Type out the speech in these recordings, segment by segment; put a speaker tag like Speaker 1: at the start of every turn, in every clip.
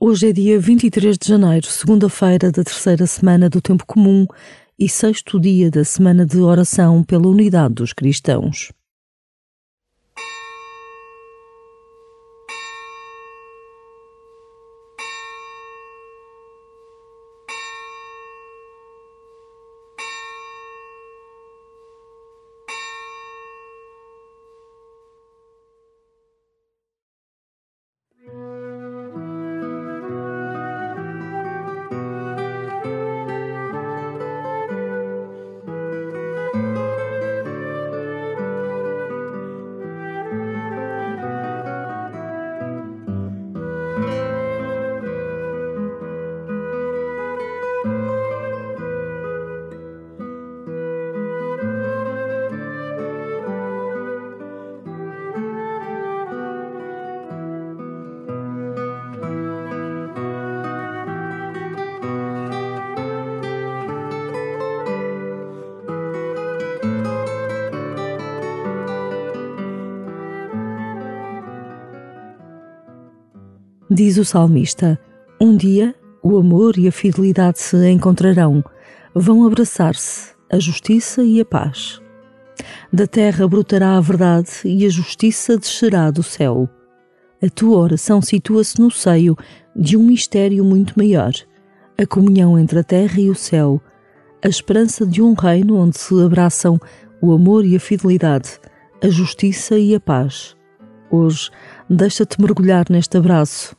Speaker 1: Hoje é dia 23 de janeiro, segunda-feira da terceira semana do Tempo Comum e sexto dia da semana de oração pela unidade dos cristãos. Diz o salmista: Um dia o amor e a fidelidade se encontrarão, vão abraçar-se, a justiça e a paz. Da terra brotará a verdade e a justiça descerá do céu. A tua oração situa-se no seio de um mistério muito maior, a comunhão entre a terra e o céu, a esperança de um reino onde se abraçam o amor e a fidelidade, a justiça e a paz. Hoje, deixa-te mergulhar neste abraço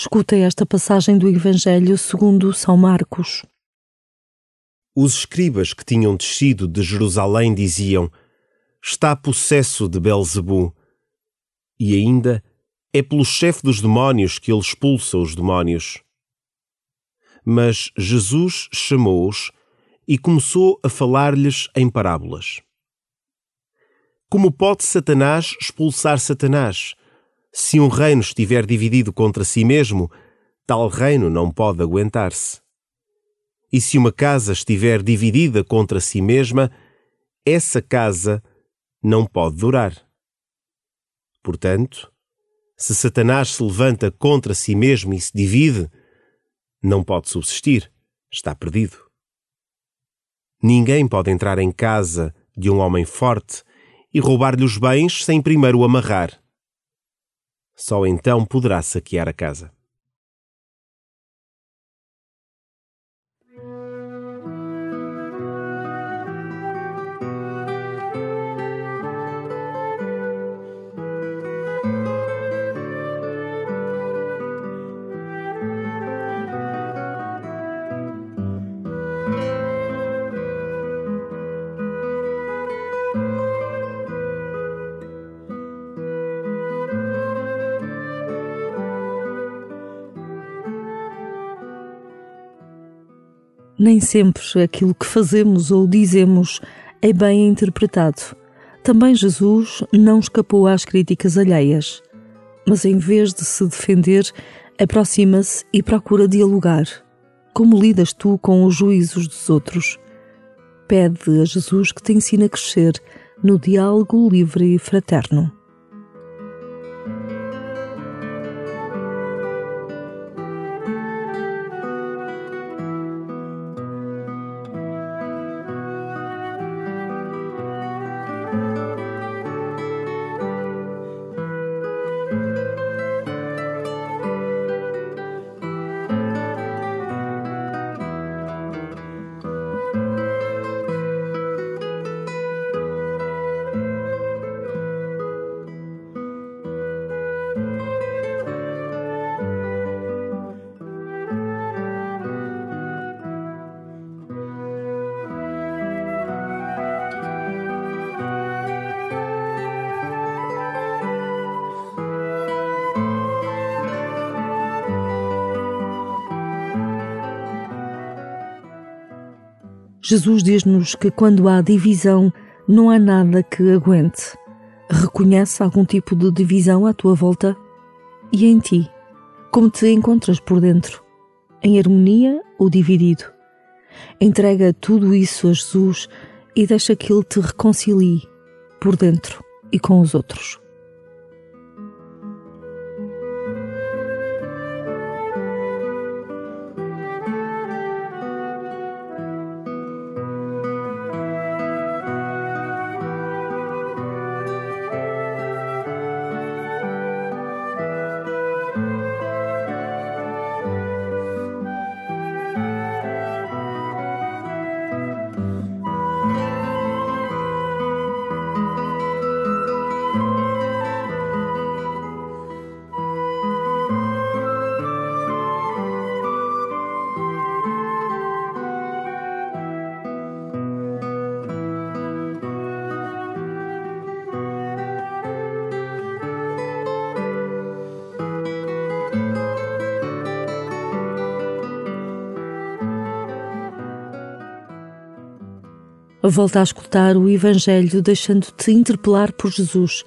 Speaker 1: Escuta esta passagem do Evangelho segundo São Marcos.
Speaker 2: Os escribas que tinham descido de Jerusalém diziam: Está possesso de Belzebu. E ainda é pelo chefe dos demónios que ele expulsa os demónios. Mas Jesus chamou-os e começou a falar-lhes em parábolas. Como pode Satanás expulsar Satanás? Se um reino estiver dividido contra si mesmo, tal reino não pode aguentar-se. E se uma casa estiver dividida contra si mesma, essa casa não pode durar. Portanto, se Satanás se levanta contra si mesmo e se divide, não pode subsistir, está perdido. Ninguém pode entrar em casa de um homem forte e roubar-lhe os bens sem primeiro o amarrar. Só então poderá saquear a casa.
Speaker 1: Nem sempre aquilo que fazemos ou dizemos é bem interpretado. Também Jesus não escapou às críticas alheias, mas em vez de se defender, aproxima-se e procura dialogar. Como lidas tu com os juízos dos outros? Pede a Jesus que te ensine a crescer no diálogo livre e fraterno. Jesus diz-nos que quando há divisão, não há nada que aguente. Reconhece algum tipo de divisão à tua volta? E em ti? Como te encontras por dentro? Em harmonia ou dividido? Entrega tudo isso a Jesus e deixa que Ele te reconcilie por dentro e com os outros. Volta a escutar o Evangelho deixando-te interpelar por Jesus,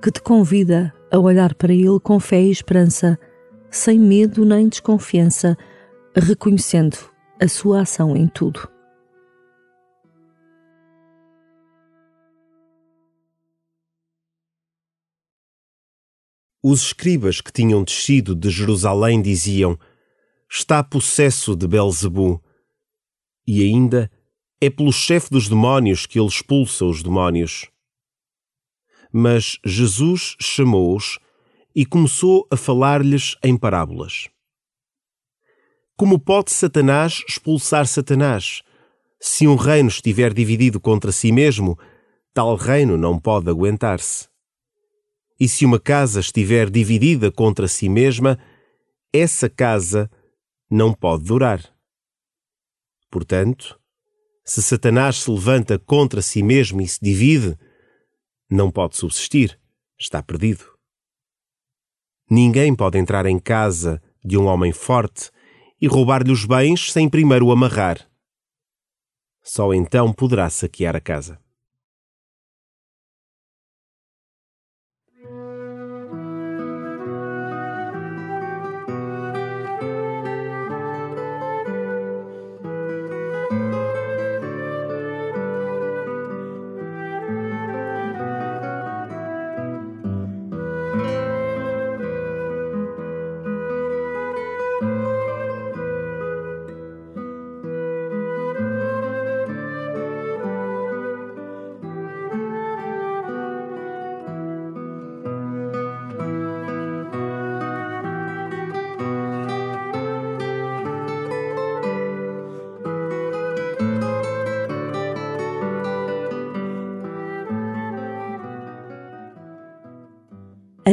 Speaker 1: que te convida a olhar para Ele com fé e esperança, sem medo nem desconfiança, reconhecendo a sua ação em tudo.
Speaker 2: Os escribas que tinham descido de Jerusalém diziam: Está possesso de Belzebu. E ainda é pelo chefe dos demónios que ele expulsa os demónios. Mas Jesus chamou-os e começou a falar-lhes em parábolas. Como pode Satanás expulsar Satanás? Se um reino estiver dividido contra si mesmo, tal reino não pode aguentar-se. E se uma casa estiver dividida contra si mesma, essa casa não pode durar. Portanto, se Satanás se levanta contra si mesmo e se divide, não pode subsistir, está perdido. Ninguém pode entrar em casa de um homem forte e roubar-lhe os bens sem primeiro o amarrar. Só então poderá saquear a casa.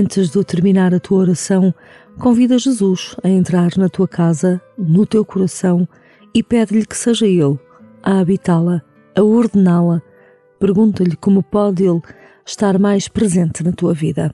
Speaker 1: Antes de terminar a tua oração, convida Jesus a entrar na tua casa, no teu coração e pede-lhe que seja Ele a habitá-la, a ordená-la. Pergunta-lhe como pode Ele estar mais presente na tua vida.